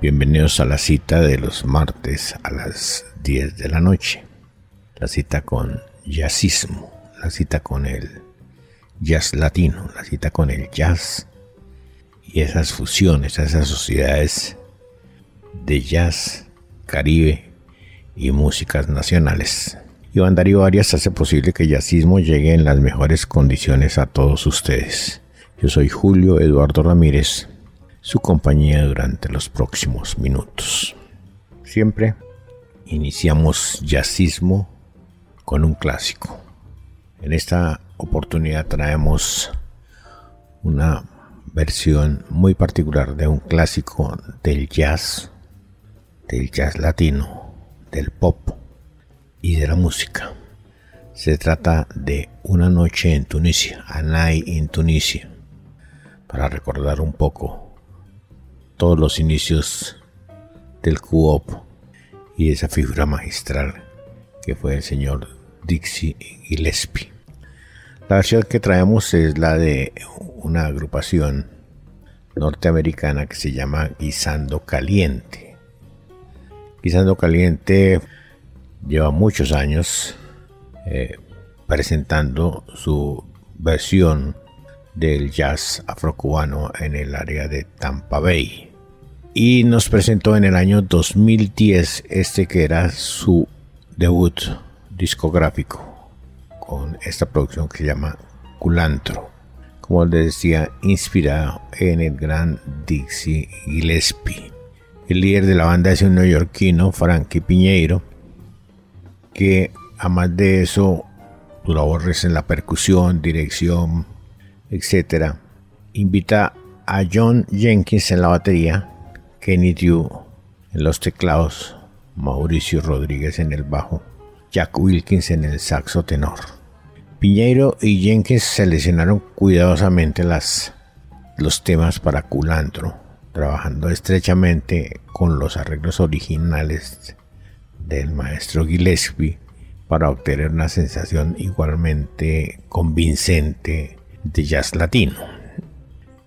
bienvenidos a la cita de los martes a las 10 de la noche. La cita con jazzismo, la cita con el jazz latino, la cita con el jazz y esas fusiones, esas sociedades de jazz, caribe y músicas nacionales. Iván Darío Arias hace posible que jazzismo llegue en las mejores condiciones a todos ustedes. Yo soy Julio Eduardo Ramírez, su compañía durante los próximos minutos. Siempre iniciamos jazzismo con un clásico. En esta oportunidad traemos una versión muy particular de un clásico del jazz, del jazz latino, del pop y de la música. Se trata de Una noche en Tunisia, A Night in Tunisia para recordar un poco todos los inicios del Coop y esa figura magistral que fue el señor Dixie Gillespie. La versión que traemos es la de una agrupación norteamericana que se llama Guisando Caliente. Guisando Caliente lleva muchos años eh, presentando su versión del jazz afrocubano en el área de Tampa Bay. Y nos presentó en el año 2010 este que era su debut discográfico con esta producción que se llama Culantro. Como les decía, inspirado en el gran Dixie Gillespie. El líder de la banda es un neoyorquino, Frankie Piñeiro, que además de eso, sus labores en la percusión, dirección, etc. Invita a John Jenkins en la batería, Kenny Dew en los teclados, Mauricio Rodríguez en el bajo, Jack Wilkins en el saxo tenor. Piñeiro y Jenkins seleccionaron cuidadosamente las, los temas para Culantro, trabajando estrechamente con los arreglos originales del maestro Gillespie para obtener una sensación igualmente convincente de jazz latino.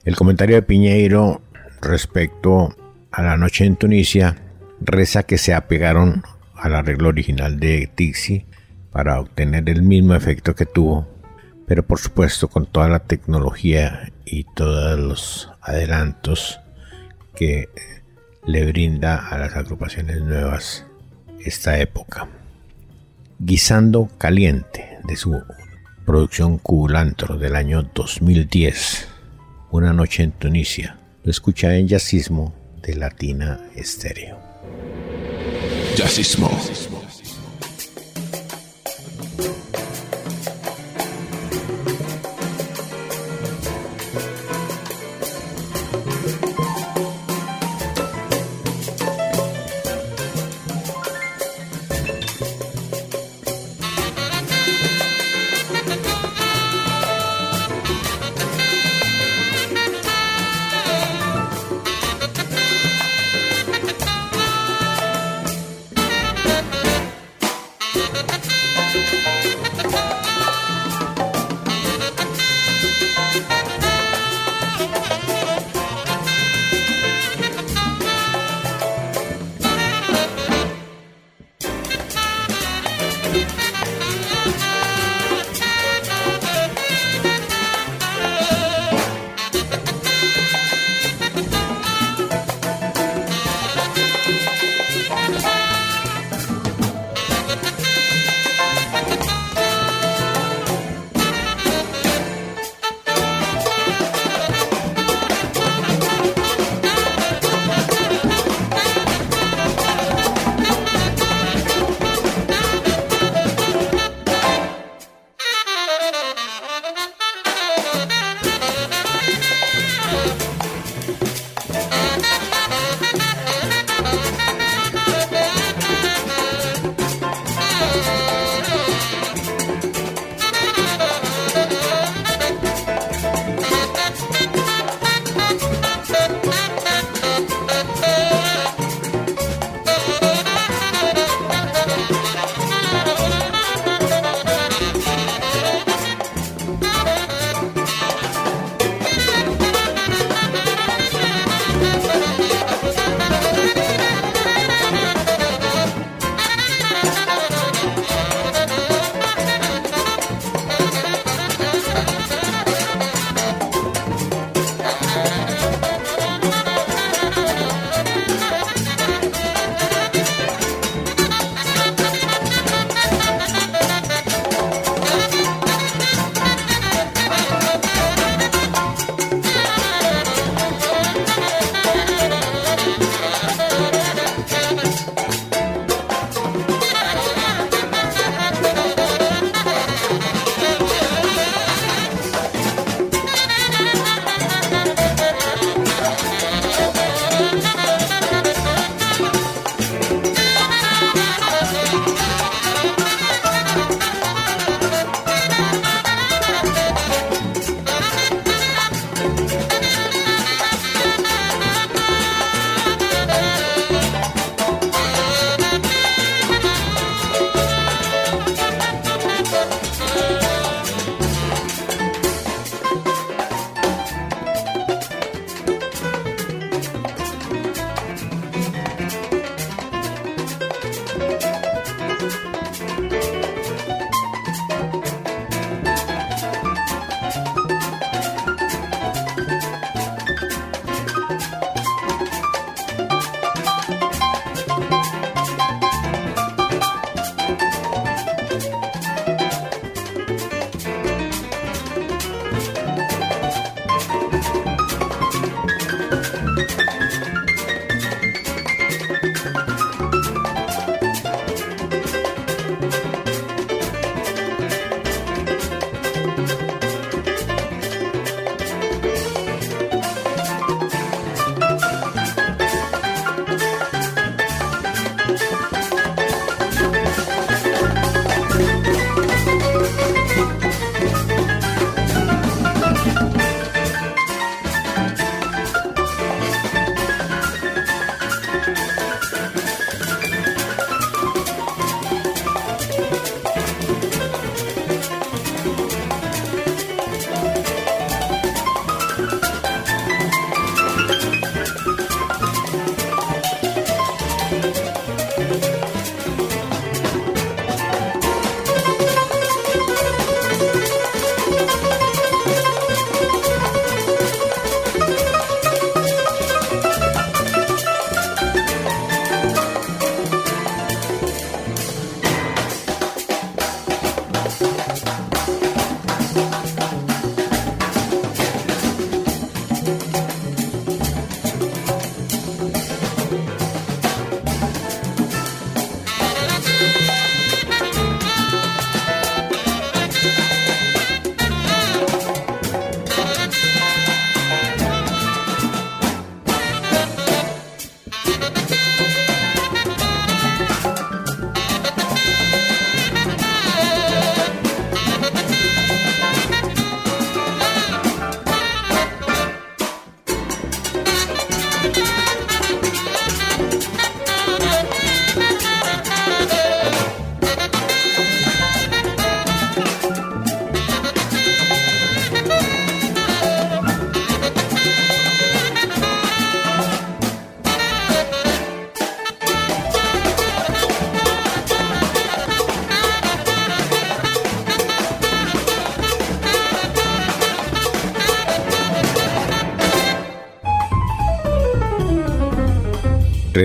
El comentario de Piñeiro respecto a la noche en Tunisia reza que se apegaron al arreglo original de Dixie para obtener el mismo efecto que tuvo, pero por supuesto con toda la tecnología y todos los adelantos que le brinda a las agrupaciones nuevas esta época. Guisando Caliente de su producción Culantro del año 2010, Una noche en Tunisia. Lo escucha en Jazzismo Latina Estéreo. Jazzismo.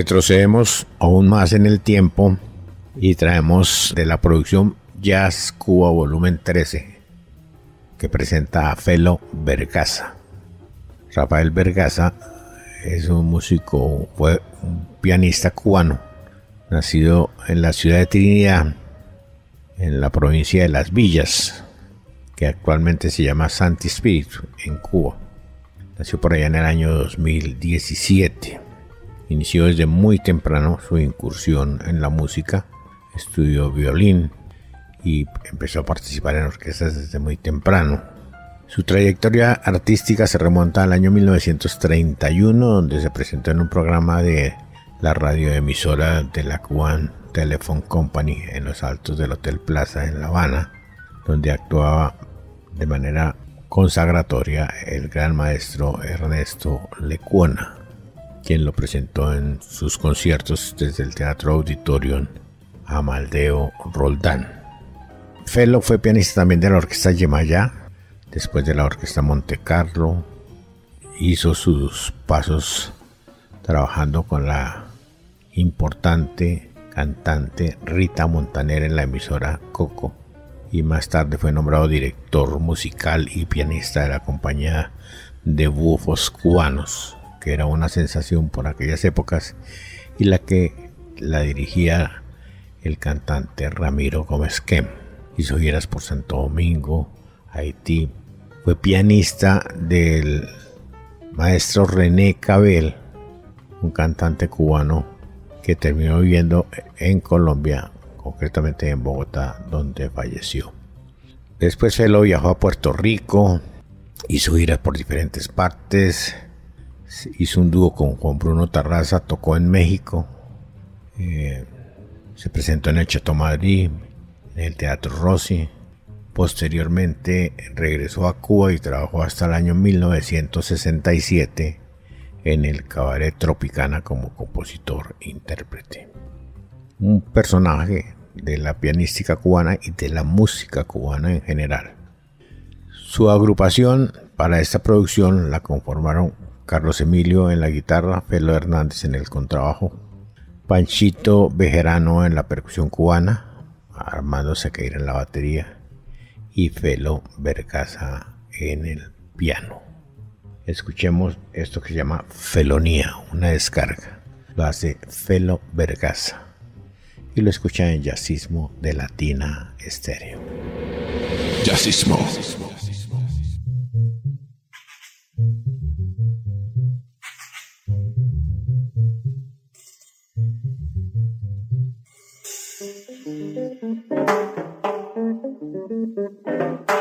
Retrocedemos aún más en el tiempo y traemos de la producción Jazz Cuba Volumen 13, que presenta a Felo Vergaza. Rafael Vergaza es un músico, fue un pianista cubano, nacido en la ciudad de Trinidad, en la provincia de Las Villas, que actualmente se llama Santi Espíritu, en Cuba. Nació por allá en el año 2017. Inició desde muy temprano su incursión en la música, estudió violín y empezó a participar en orquestas desde muy temprano. Su trayectoria artística se remonta al año 1931, donde se presentó en un programa de la radioemisora de la Cuban Telephone Company en los altos del Hotel Plaza en La Habana, donde actuaba de manera consagratoria el gran maestro Ernesto Lecuona, quien lo presentó en sus conciertos desde el Teatro Auditorium Amaldeo Roldán. Felo fue pianista también de la Orquesta Yemayá, después de la Orquesta Monte Carlo, hizo sus pasos trabajando con la importante cantante Rita Montaner en la emisora Coco y más tarde fue nombrado director musical y pianista de la compañía de bufos cubanos, que era una sensación por aquellas épocas y la que la dirigía el cantante Ramiro Gómez Kem. Hizo giras por Santo Domingo, Haití. Fue pianista del maestro René Cabel, un cantante cubano que terminó viviendo en Colombia concretamente en Bogotá, donde falleció. Después Felo viajó a Puerto Rico, hizo giras por diferentes partes, hizo un dúo con Juan Bruno Tarraza, tocó en México, eh, se presentó en el Chateau Madrid, en el Teatro Rossi. Posteriormente regresó a Cuba y trabajó hasta el año 1967 en el Cabaret Tropicana como compositor-intérprete. Un personaje de la pianística cubana y de la música cubana en general. Su agrupación para esta producción la conformaron Carlos Emilio en la guitarra, Felo Hernández en el contrabajo, Panchito Bejerano en la percusión cubana, Armando Sequeira en la batería y Felo Vergaza en el piano. Escuchemos esto que se llama Felonía, una descarga. Lo hace Felo Vergaza y lo escuchan en Jazzismo de Latina Estéreo. Jazzismo. Thank you.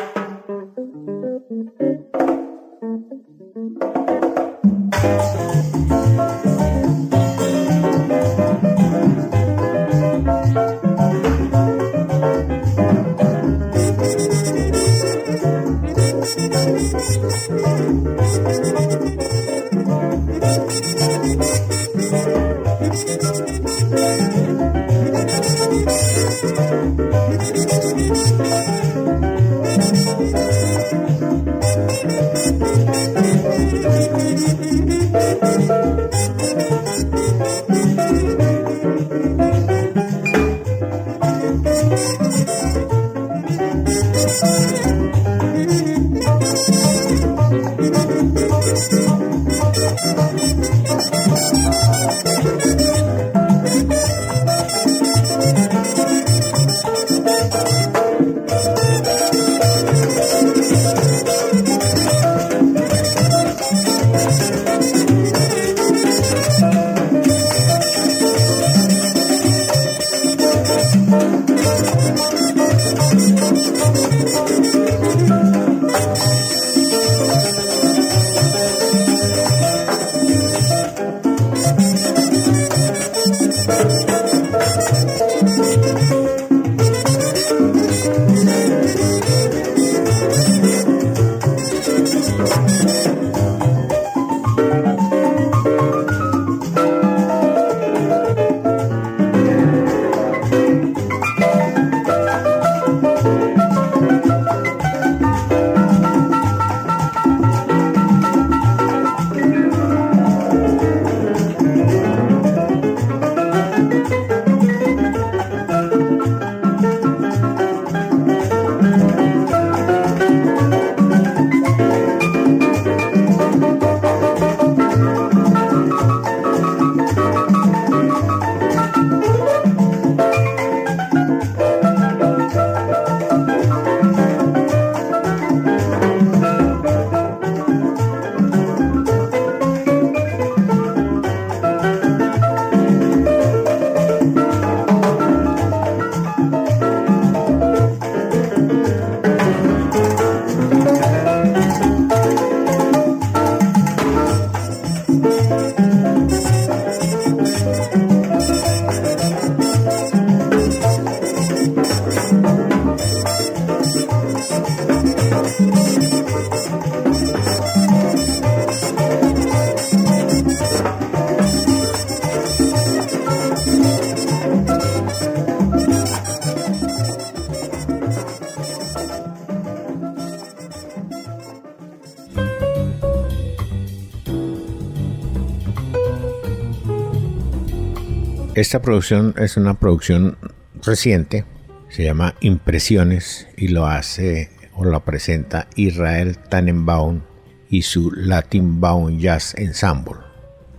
Esta producción es una producción reciente, se llama Impresiones y lo hace o lo presenta Israel Tannenbaum y su Latin Baum Jazz Ensemble.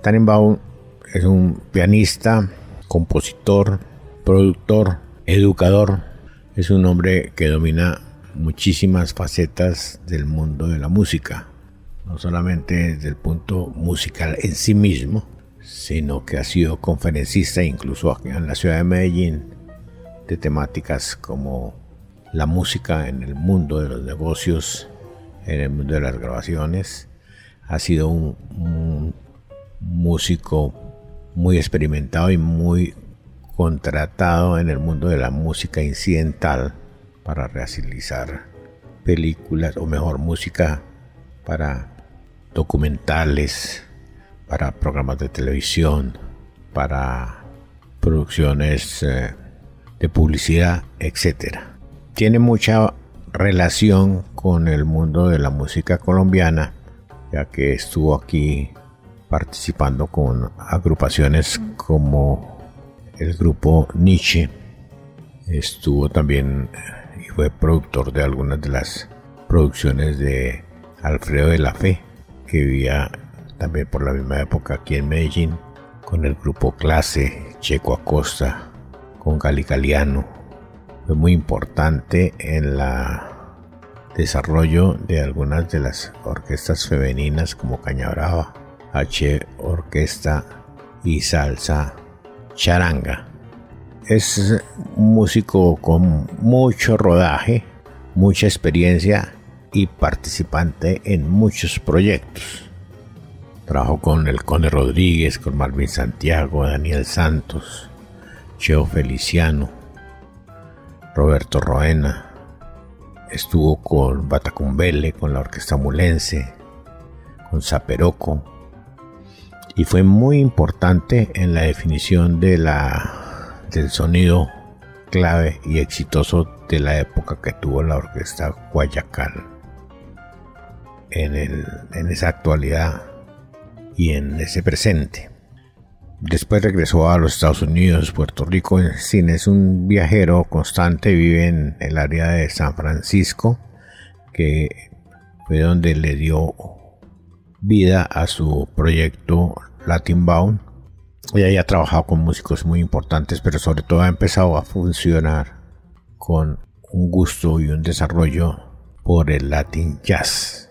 Tannenbaum es un pianista, compositor, productor, educador. Es un hombre que domina muchísimas facetas del mundo de la música, no solamente desde el punto musical en sí mismo, sino que ha sido conferencista incluso en la ciudad de Medellín de temáticas como la música en el mundo de los negocios, en el mundo de las grabaciones. Ha sido un, músico muy experimentado y muy contratado en el mundo de la música incidental para realizar películas o mejor música para documentales, para programas de televisión, para producciones eh, de publicidad, etc. Tiene mucha relación con el mundo de la música colombiana, ya que estuvo aquí participando con agrupaciones como el grupo Nietzsche. Estuvo también y fue productor de algunas de las producciones de Alfredo de la Fe, que vivía también por la misma época aquí en Medellín, con el grupo Clase, Checo Acosta, con Gali. Fue muy importante en el desarrollo de algunas de las orquestas femeninas como Caña Brava, H Orquesta y Salsa Charanga. Es un músico con mucho rodaje, mucha experiencia y participante en muchos proyectos. Trabajó con el Conde Rodríguez, con Marvin Santiago, Daniel Santos, Cheo Feliciano, Roberto Roena. Estuvo con Batacumbele, con la Orquesta Mulense, con Zaperoco. Y fue muy importante en la definición del sonido clave y exitoso de la época que tuvo la Orquesta Guayacán. En esa actualidad y en ese presente. Después regresó a los Estados Unidos, Puerto Rico. Sin es un viajero constante, vive en el área de San Francisco, que fue donde le dio vida a su proyecto Latin Bound. Ella ha trabajado con músicos muy importantes, pero sobre todo ha empezado a funcionar con un gusto y un desarrollo por el Latin Jazz.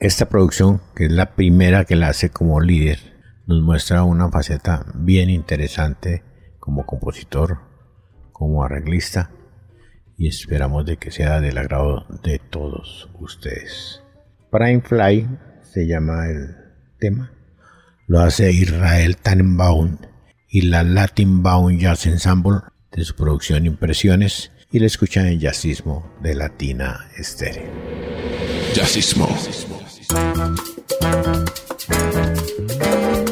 Esta producción, que es la primera que la hace como líder, nos muestra una faceta bien interesante como compositor, como arreglista y esperamos de que sea del agrado de todos ustedes. Prime Fly se llama el tema, lo hace Israel Tannenbaum y la Latin Bound Jazz Ensemble de su producción Impresiones y la escuchan en Jazzismo de Latina Estéreo. Jazzismo. thank you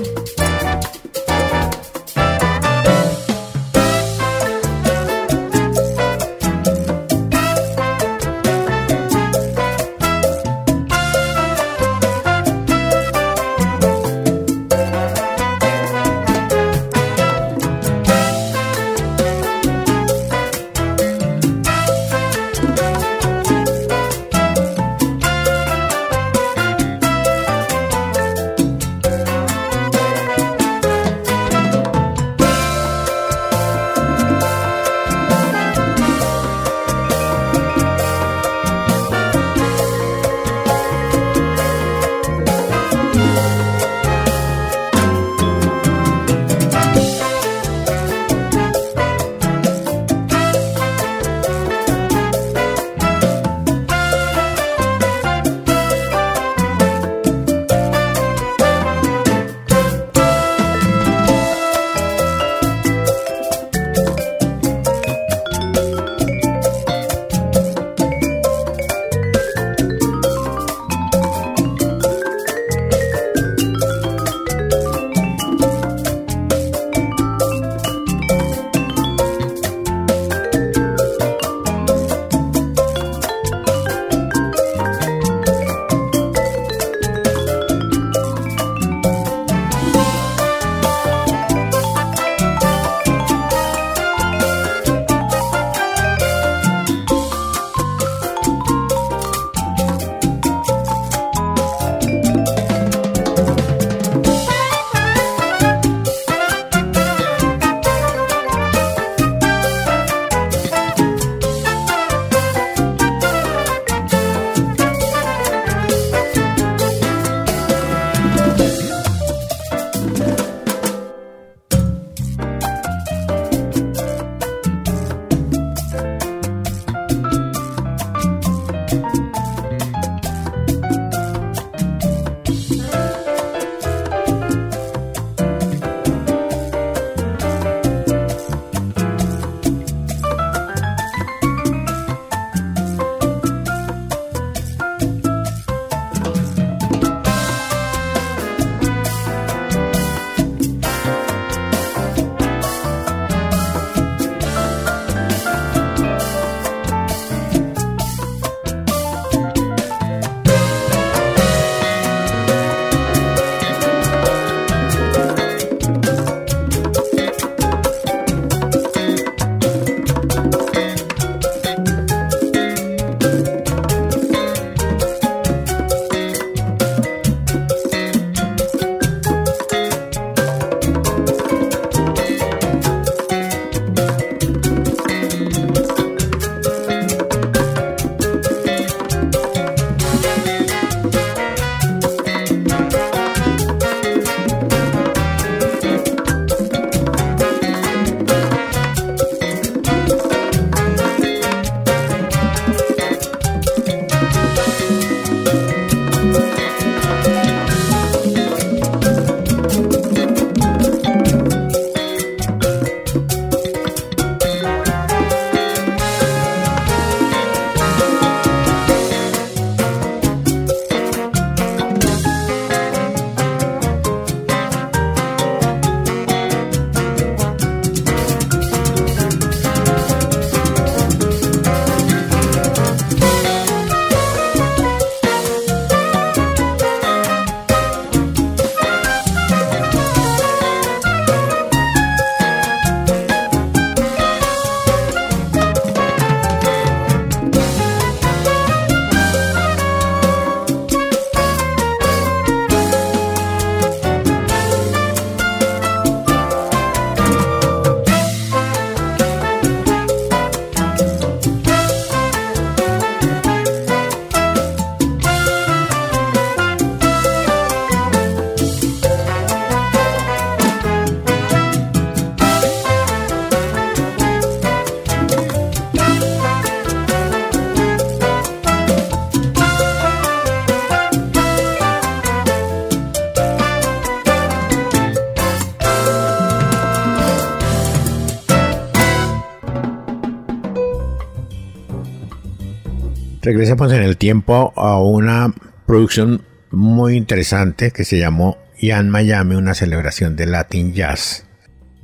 Regresemos en el tiempo a una producción muy interesante que se llamó Ian Miami, una celebración de Latin Jazz,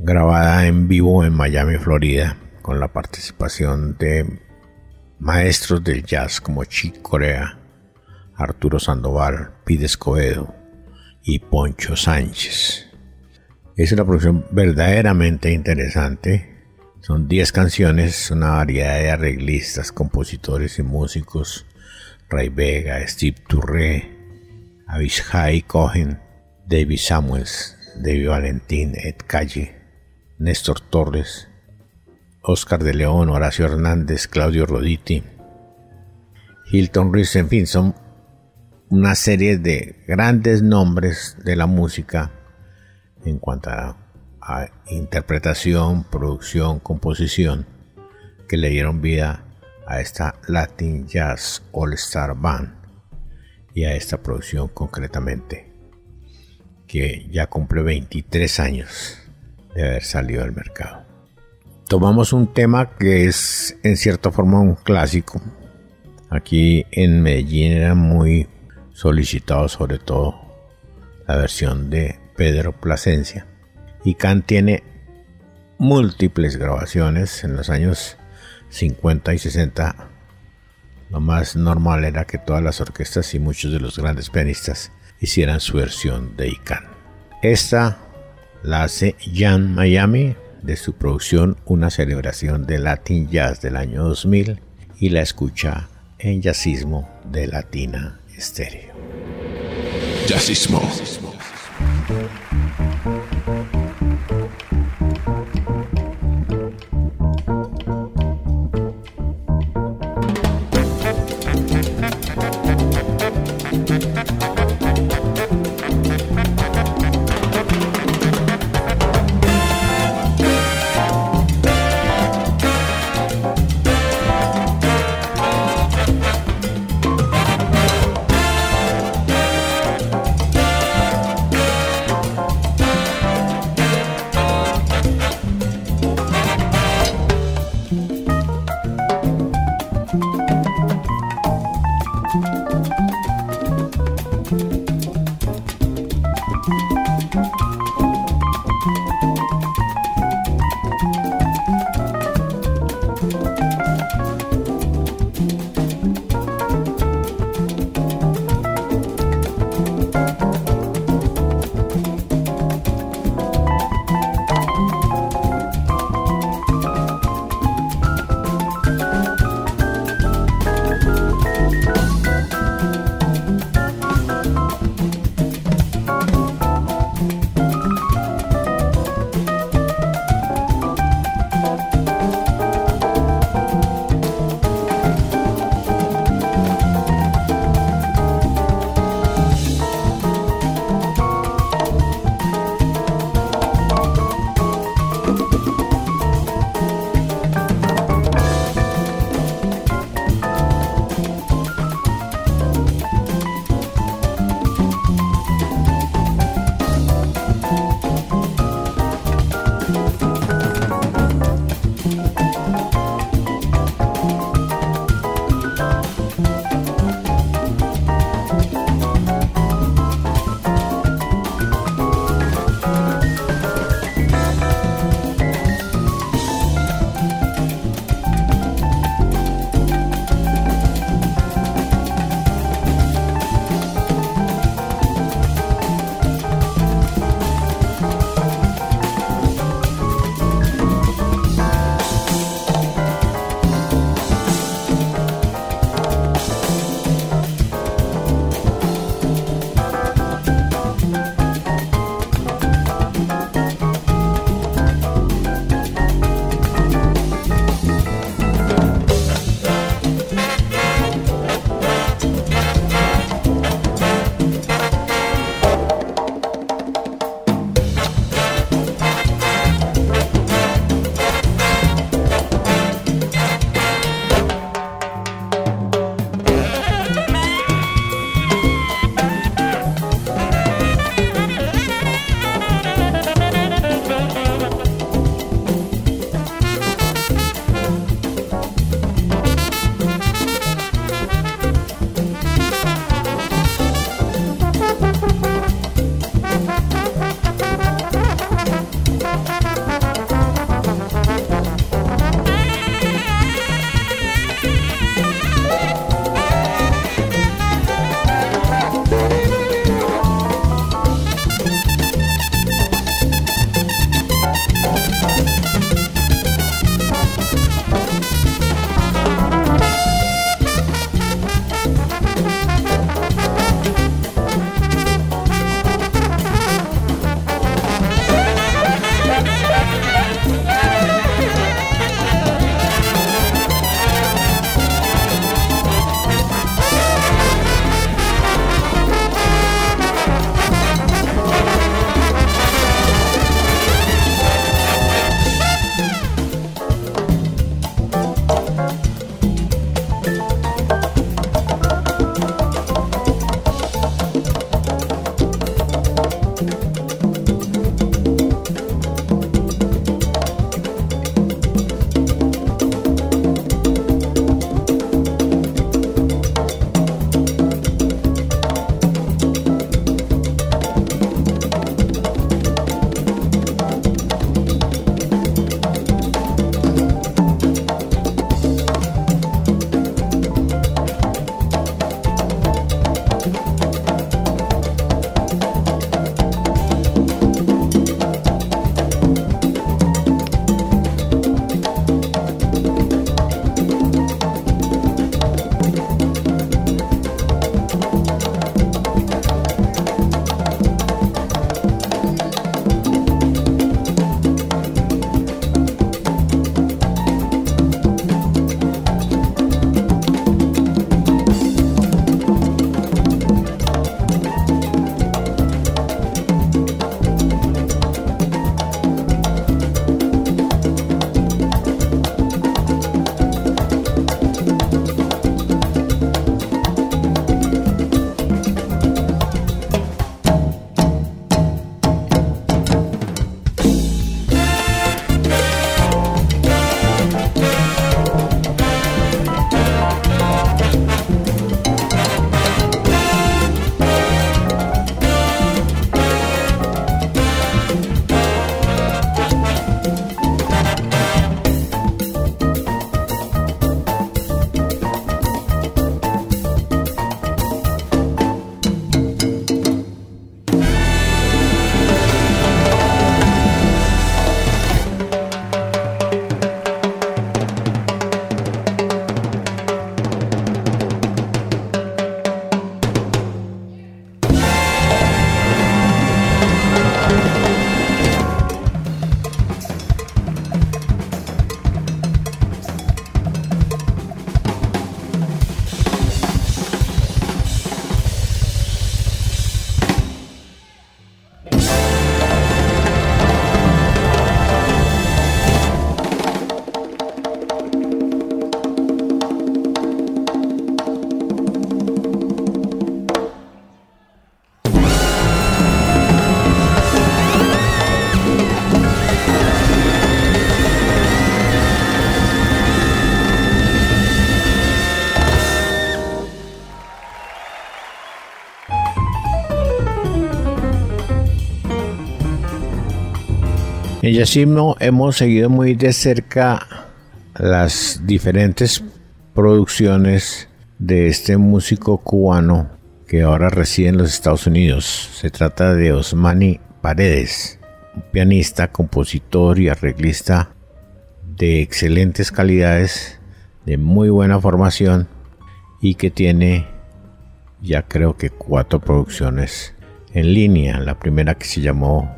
grabada en vivo en Miami, Florida, con la participación de maestros del jazz como Chick Corea, Arturo Sandoval, Pide Escobedo y Poncho Sánchez. Es una producción verdaderamente interesante son 10 canciones, una variedad de arreglistas, compositores y músicos. Ray Vega, Steve Touré, Avishai Cohen, David Samuels, David Valentín, Ed Calle, Néstor Torres, Oscar de León, Horacio Hernández, Claudio Roditi, Hilton Reese, en fin, son una serie de grandes nombres de la música en cuanto a interpretación, producción, composición que le dieron vida a esta Latin Jazz All Star Band y a esta producción concretamente que ya cumple 23 años de haber salido al mercado. Tomamos un tema que es en cierta forma un clásico. Aquí en Medellín era muy solicitado sobre todo la versión de Pedro Plasencia y tiene múltiples grabaciones en los años 50 y 60. Lo más normal era que todas las orquestas y muchos de los grandes pianistas hicieran su versión de Ican. Esta la hace Jan Miami de su producción Una celebración de Latin Jazz del año 2000 y la escucha en Jazzismo de Latina Estéreo. Jazzismo. En Yacimo hemos seguido muy de cerca las diferentes producciones de este músico cubano que ahora reside en los Estados Unidos. Se trata de Osmani Paredes, un pianista, compositor y arreglista de excelentes calidades, de muy buena formación y que tiene ya creo que cuatro producciones en línea. La primera que se llamó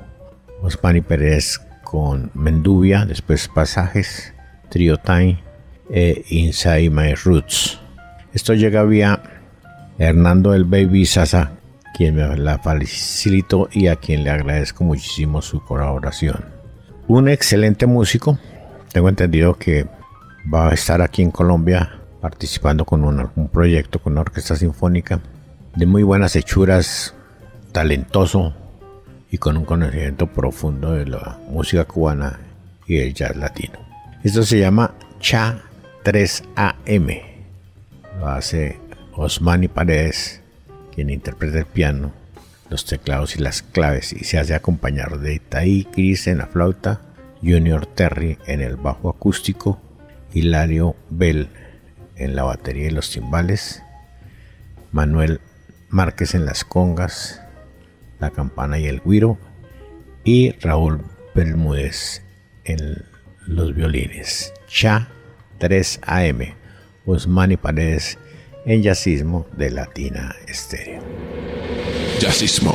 Osmani Pérez con Menduvia, después Pasajes, Trio Time e Inside My Roots. Esto llega vía Hernando el Baby Sasa, quien me la facilitó y a quien le agradezco muchísimo su colaboración. Un excelente músico, tengo entendido que va a estar aquí en Colombia participando con un, un proyecto con una orquesta sinfónica de muy buenas hechuras, talentoso, y con un conocimiento profundo de la música cubana y el jazz latino. Esto se llama Cha 3AM. Lo hace Osmani Paredes, quien interpreta el piano, los teclados y las claves y se hace acompañar de Tai Cris en la flauta, Junior Terry en el bajo acústico, Hilario Bell en la batería y los timbales, Manuel Márquez en las congas, la campana y el guiro, y Raúl Bermúdez en los violines. Cha 3 AM, Osmani Paredes en Yacismo de Latina Estéreo. Jazzismo.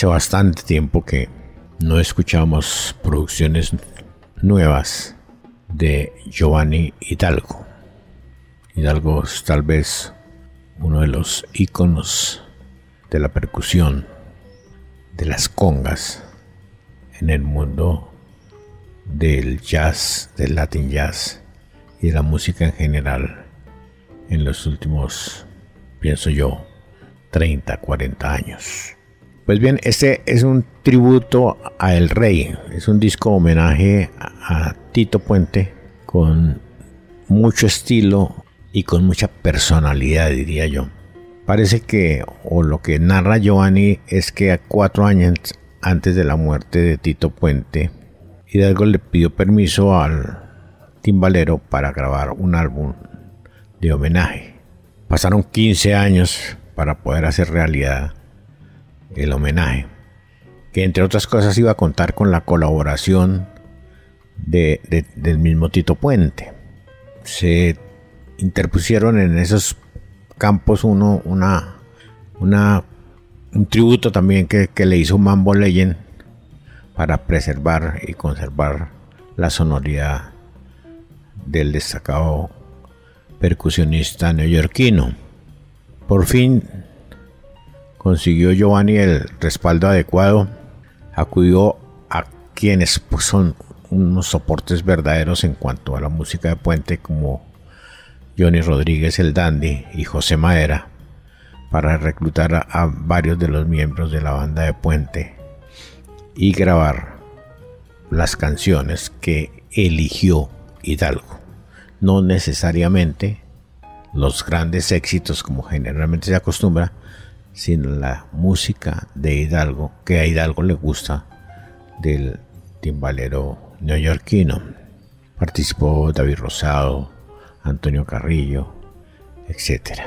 Hace bastante tiempo que no escuchamos producciones nuevas de Giovanni Hidalgo. Hidalgo es tal vez uno de los íconos de la percusión, de las congas en el mundo del jazz, del latin jazz y de la música en general en los últimos, pienso yo, 30, 40 años. Pues bien, este es un tributo a El Rey, es un disco homenaje a Tito Puente con mucho estilo y con mucha personalidad, diría yo. Parece que, o lo que narra Giovanni, es que a cuatro años antes de la muerte de Tito Puente, Hidalgo le pidió permiso al timbalero para grabar un álbum de homenaje. Pasaron 15 años para poder hacer realidad el homenaje, que entre otras cosas iba a contar con la colaboración de, del mismo Tito Puente. Se interpusieron en esos campos uno, una, una, un tributo también que, que le hizo Mambo Legend para preservar y conservar la sonoridad del destacado percusionista neoyorquino. Por fin consiguió Giovanni el respaldo adecuado, acudió a quienes pues, son unos soportes verdaderos en cuanto a la música de puente como Johnny Rodríguez el Dandy y José Madera para reclutar a, a, varios de los miembros de la banda de puente y grabar las canciones que eligió Hidalgo. No necesariamente los grandes éxitos como generalmente se acostumbra, sino la música de Hidalgo, que a Hidalgo le gusta del timbalero neoyorquino. Participó David Rosado, Antonio Carrillo, etc.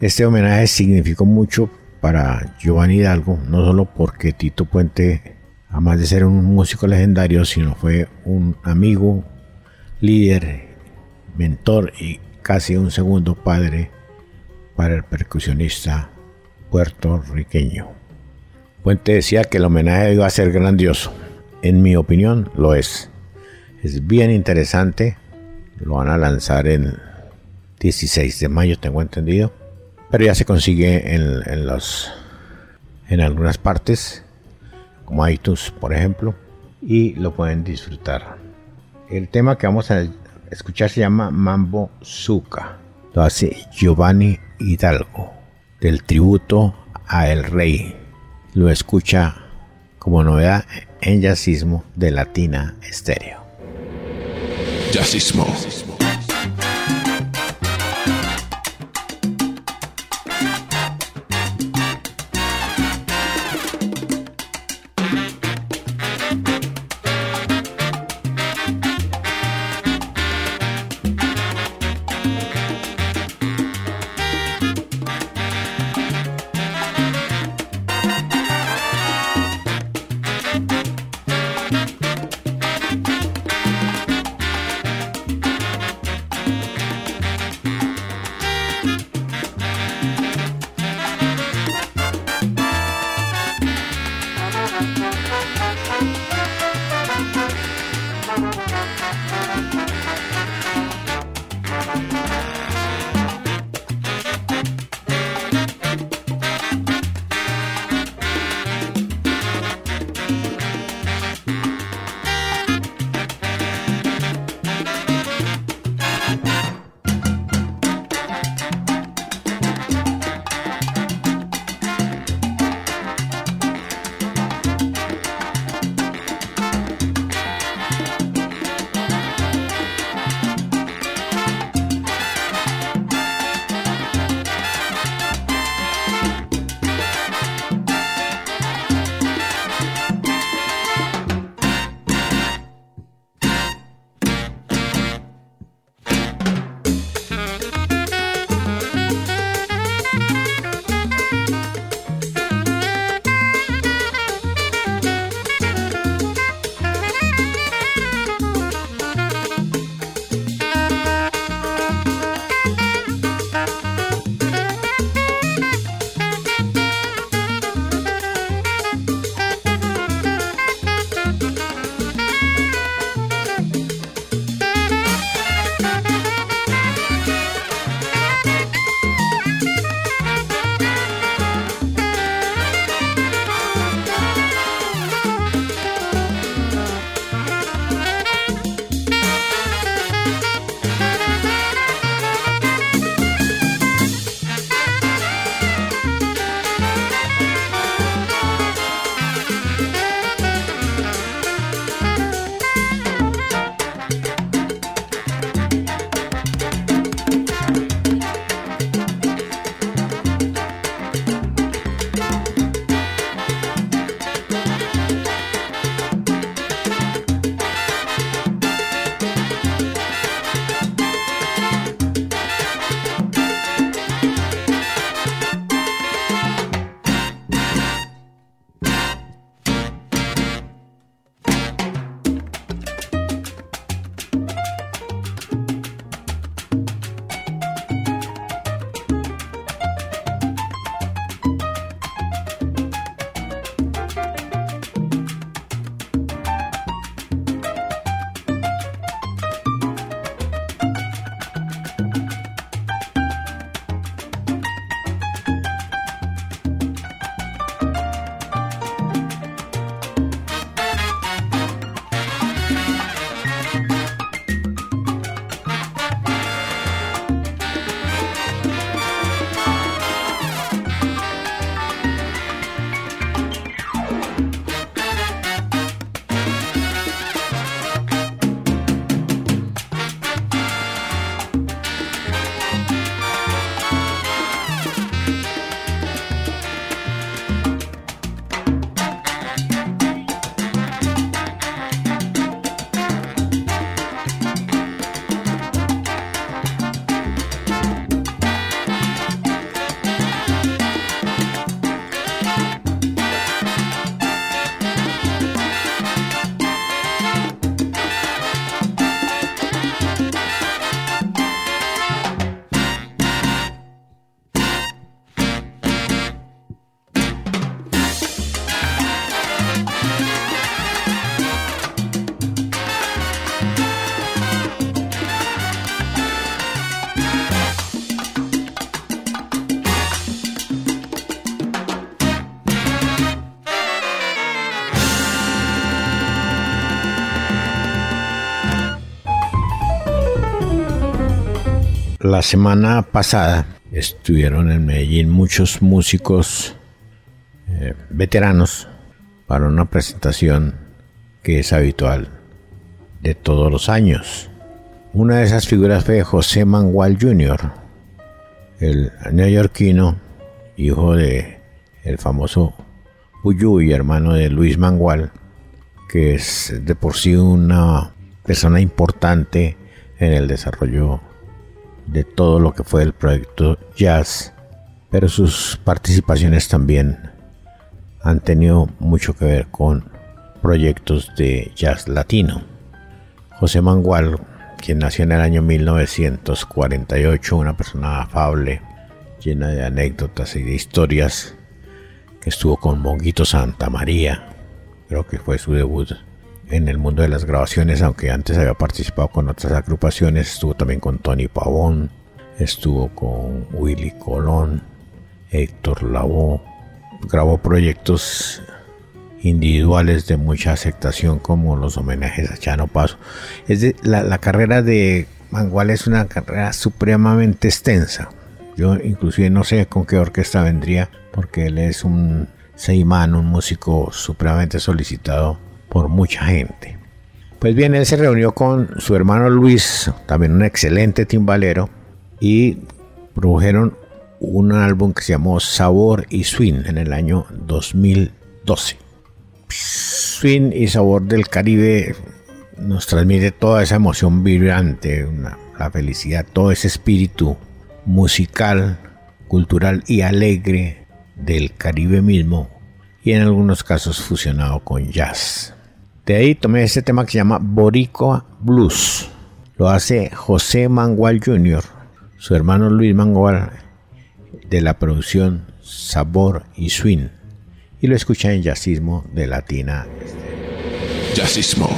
Este homenaje significó mucho para Giovanni Hidalgo, no solo porque Tito Puente, además de ser un músico legendario, sino fue un amigo, líder, mentor y casi un segundo padre para el percusionista puertorriqueño. Puente decía que el homenaje iba a ser grandioso. En mi opinión, lo es. Es bien interesante. Lo van a lanzar el 16 de mayo, tengo entendido. Pero ya se consigue en, los, en algunas partes, como iTunes, por ejemplo, y lo pueden disfrutar. El tema que vamos a escuchar se llama Mambo Zuka. Lo hace Giovanni Hidalgo del tributo a El Rey. Lo escucha como novedad en Jazzismo de Latina Estéreo. Jazzismo. La semana pasada estuvieron en Medellín muchos músicos eh, veteranos para una presentación que es habitual de todos los años. Una de esas figuras fue José Mangual Jr., el neoyorquino, hijo de el famoso Uyuy, hermano de Luis Mangual, que es de por sí una persona importante en el desarrollo de todo lo que fue el proyecto Jazz, pero sus participaciones también han tenido mucho que ver con proyectos de jazz latino. José Mangual, quien nació en el año 1948, una persona afable, llena de anécdotas y de historias, que estuvo con Monguito Santa María, creo que fue su debut en el mundo de las grabaciones, aunque antes había participado con otras agrupaciones, estuvo también con Tony Pavón, estuvo con Willy Colón, Héctor Lavoe, grabó proyectos individuales de mucha aceptación como los homenajes a Chano Paso. La, carrera de Mangual es una carrera supremamente extensa. Yo inclusive no sé con qué orquesta vendría porque él es un seimán, un músico supremamente solicitado por mucha gente. Pues bien, él se reunió con su hermano Luis, también un excelente timbalero, y produjeron un álbum que se llamó Sabor y Swing en el año 2012. Swing y Sabor del Caribe nos transmite toda esa emoción vibrante, la felicidad, todo ese espíritu musical, cultural y alegre del Caribe mismo y en algunos casos fusionado con jazz. De ahí tomé este tema que se llama Boricua Blues. Lo hace José Mangual Jr., su hermano Luis Mangual de la producción Sabor y Swing y lo escucha en Jazzismo de Latina. Jazzismo.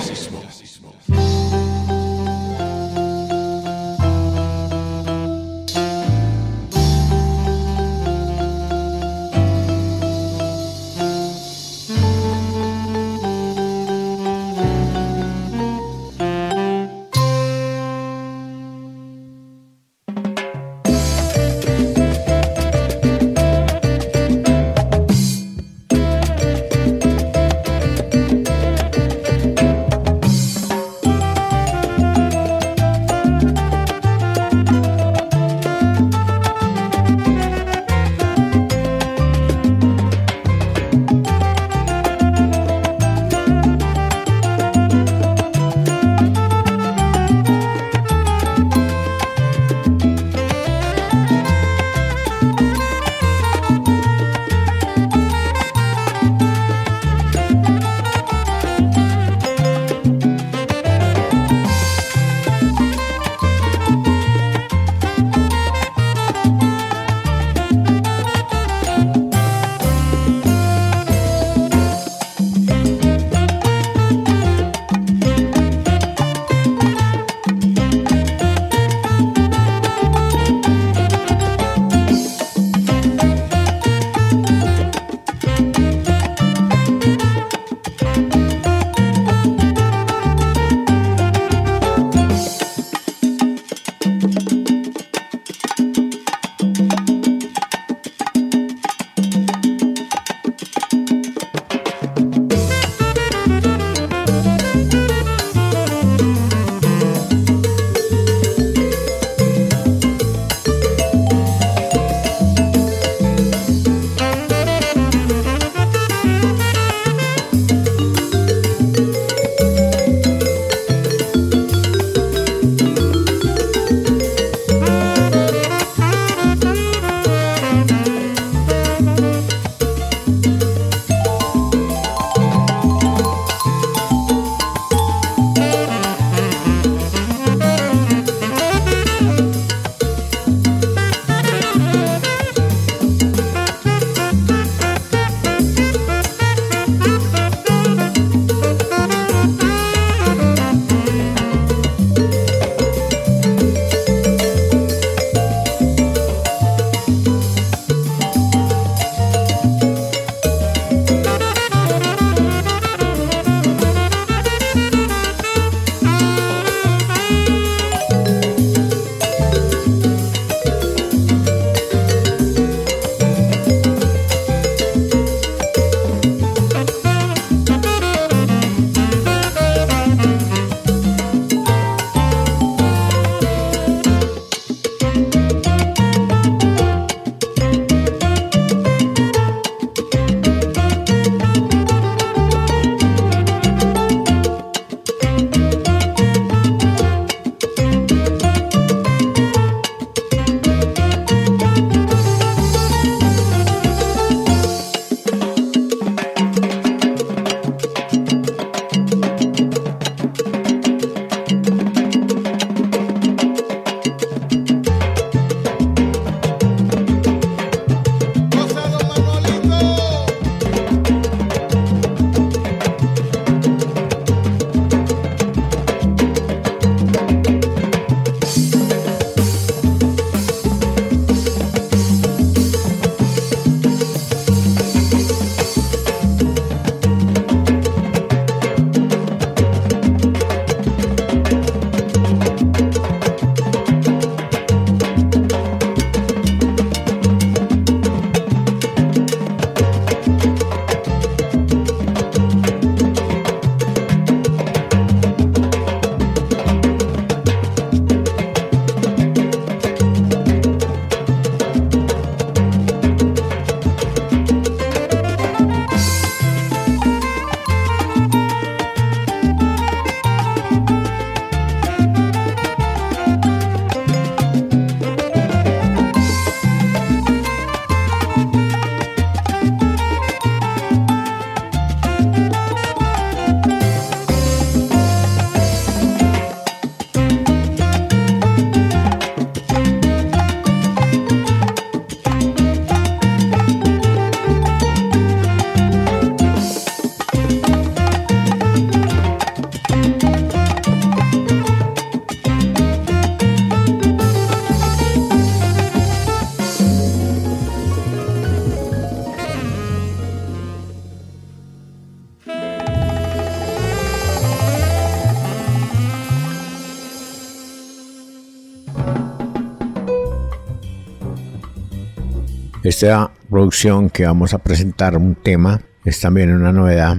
Esta producción que vamos a presentar, un tema, es también una novedad.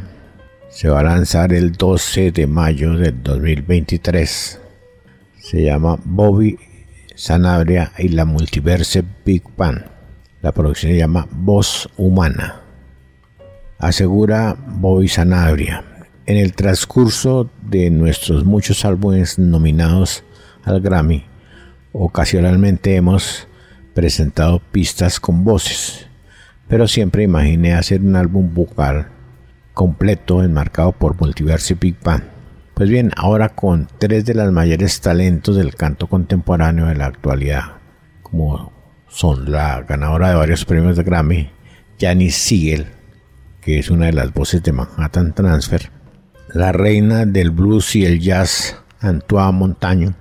Se va a lanzar el 12 de mayo del 2023. Se llama Bobby Sanabria y la Multiverse Big Band. La producción se llama Voz Humana. Asegura Bobby Sanabria. En el transcurso de nuestros muchos álbumes nominados al Grammy, ocasionalmente hemos presentado pistas con voces, pero siempre imaginé hacer un álbum vocal completo enmarcado por Multiverse Big Band. Pues bien, ahora con tres de los mayores talentos del canto contemporáneo de la actualidad, como son la ganadora de varios premios de Grammy, Janice Siegel, que es una de las voces de Manhattan Transfer, la reina del blues y el jazz, Antoine Montaño,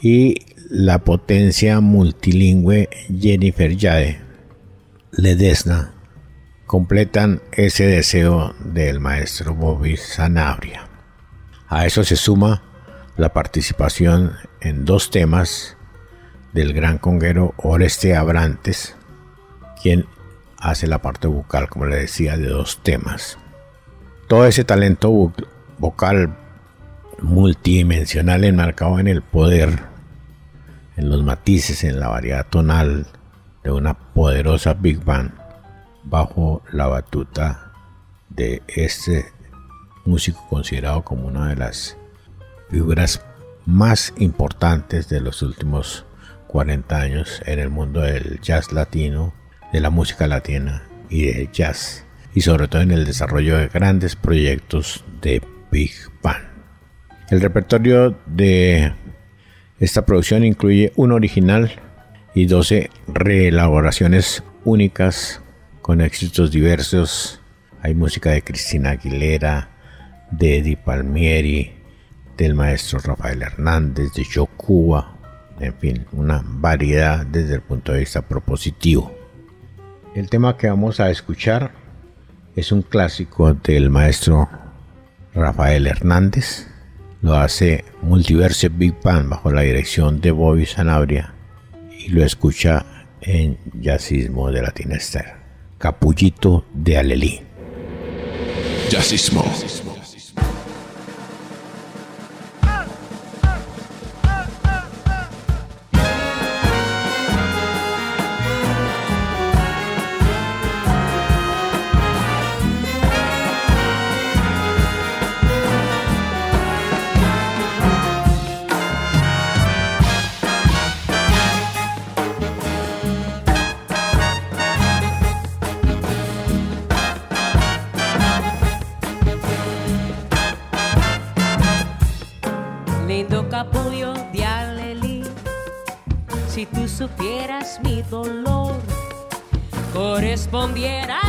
y la potencia multilingüe Jennifer Jade Ledesna completan ese deseo del maestro Bobby Sanabria. A eso se suma la participación en dos temas del gran conguero Oreste Abrantes, quien hace la parte vocal, como le decía, de dos temas. Todo ese talento vocal multidimensional enmarcado en el poder en los matices, en la variedad tonal de una poderosa Big Band bajo la batuta de este músico considerado como una de las figuras más importantes de los últimos 40 años en el mundo del jazz latino, de la música latina y del jazz, y sobre todo en el desarrollo de grandes proyectos de Big Band. El repertorio de esta producción incluye un original y 12 reelaboraciones únicas con éxitos diversos. Hay música de Cristina Aguilera, de Eddie Palmieri, del maestro Rafael Hernández, de Joe Cuba, en fin, una variedad desde el punto de vista propositivo. El tema que vamos a escuchar es un clásico del maestro Rafael Hernández lo hace Multiverse Big Band bajo la dirección de Bobby Sanabria y lo escucha en Jazzismo de Latinester. Capullito de Alelí. Jazzismo. mi dolor. Correspondiera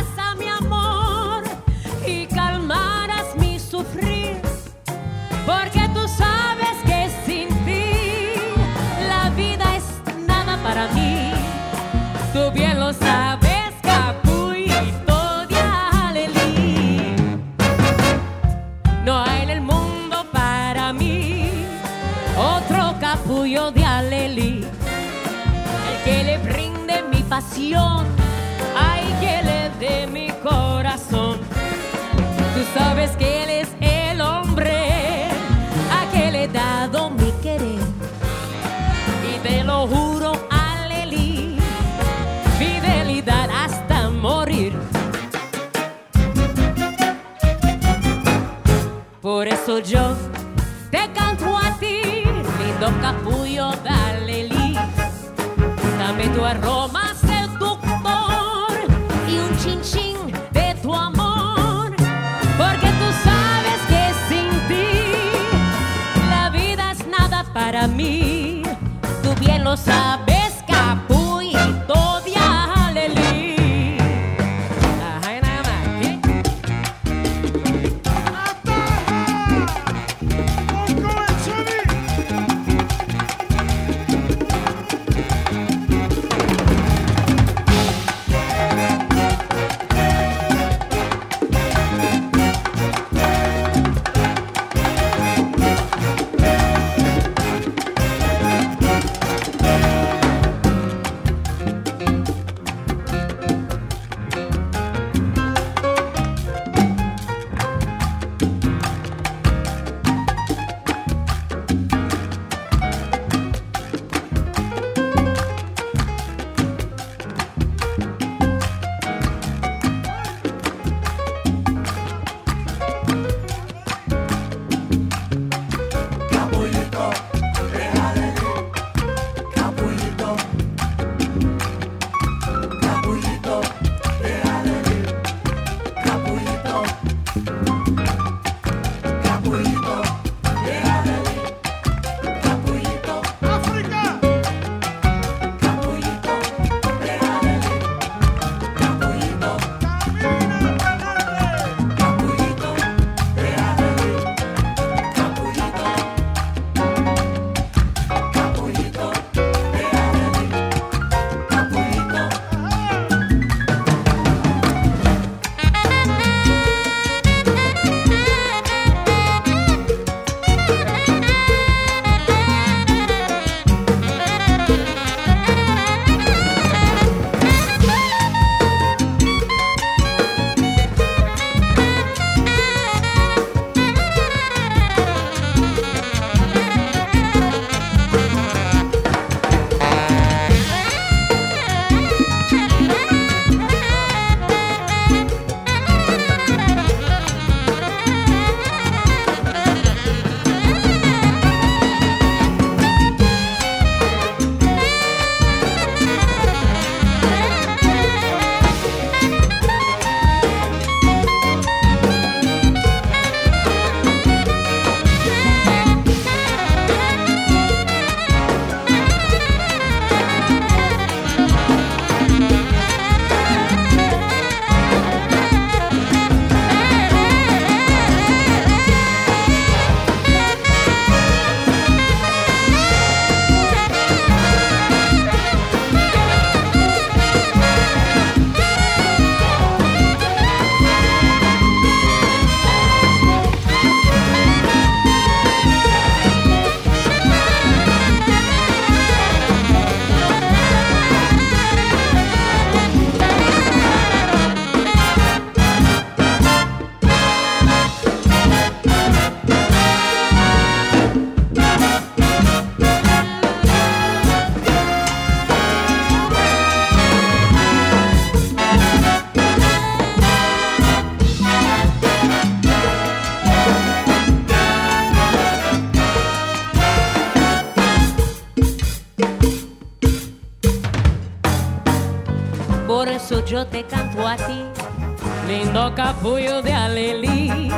capullo de alelí.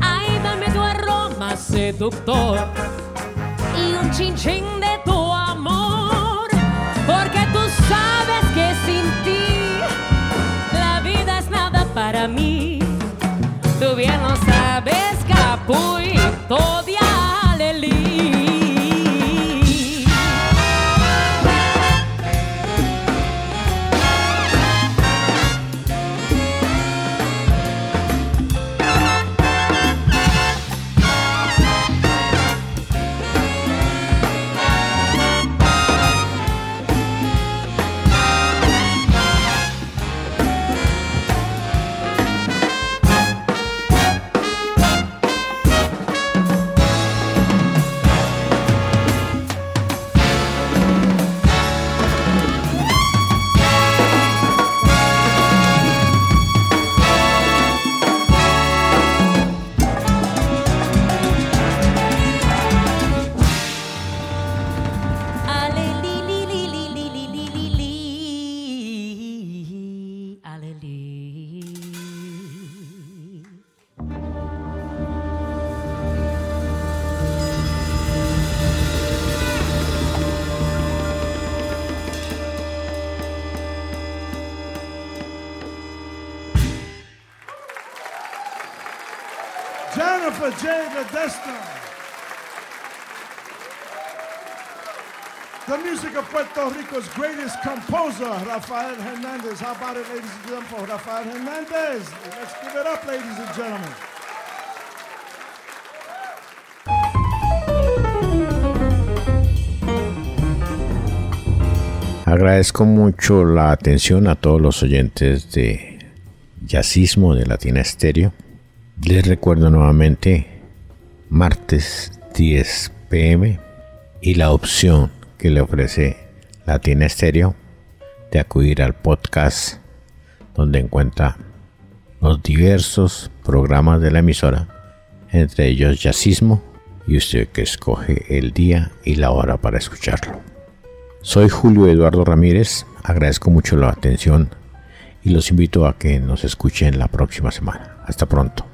Ay, dame tu aroma seductor Ledesma. The music of Puerto Rico's greatest composer, Rafael Hernandez. How about it, ladies and gentlemen, for Rafael Hernandez? Let's give it up, ladies and gentlemen. Agradezco mucho la atención a todos los oyentes de Jazzismo de Latina Estéreo. Les recuerdo nuevamente martes 10 pm y la opción que le ofrece Latina Estéreo de acudir al podcast donde encuentra los diversos programas de la emisora, entre ellos Jazzismo, y usted que escoge el día y la hora para escucharlo. Soy Julio Eduardo Ramírez, agradezco mucho la atención y los invito a que nos escuchen la próxima semana. Hasta pronto.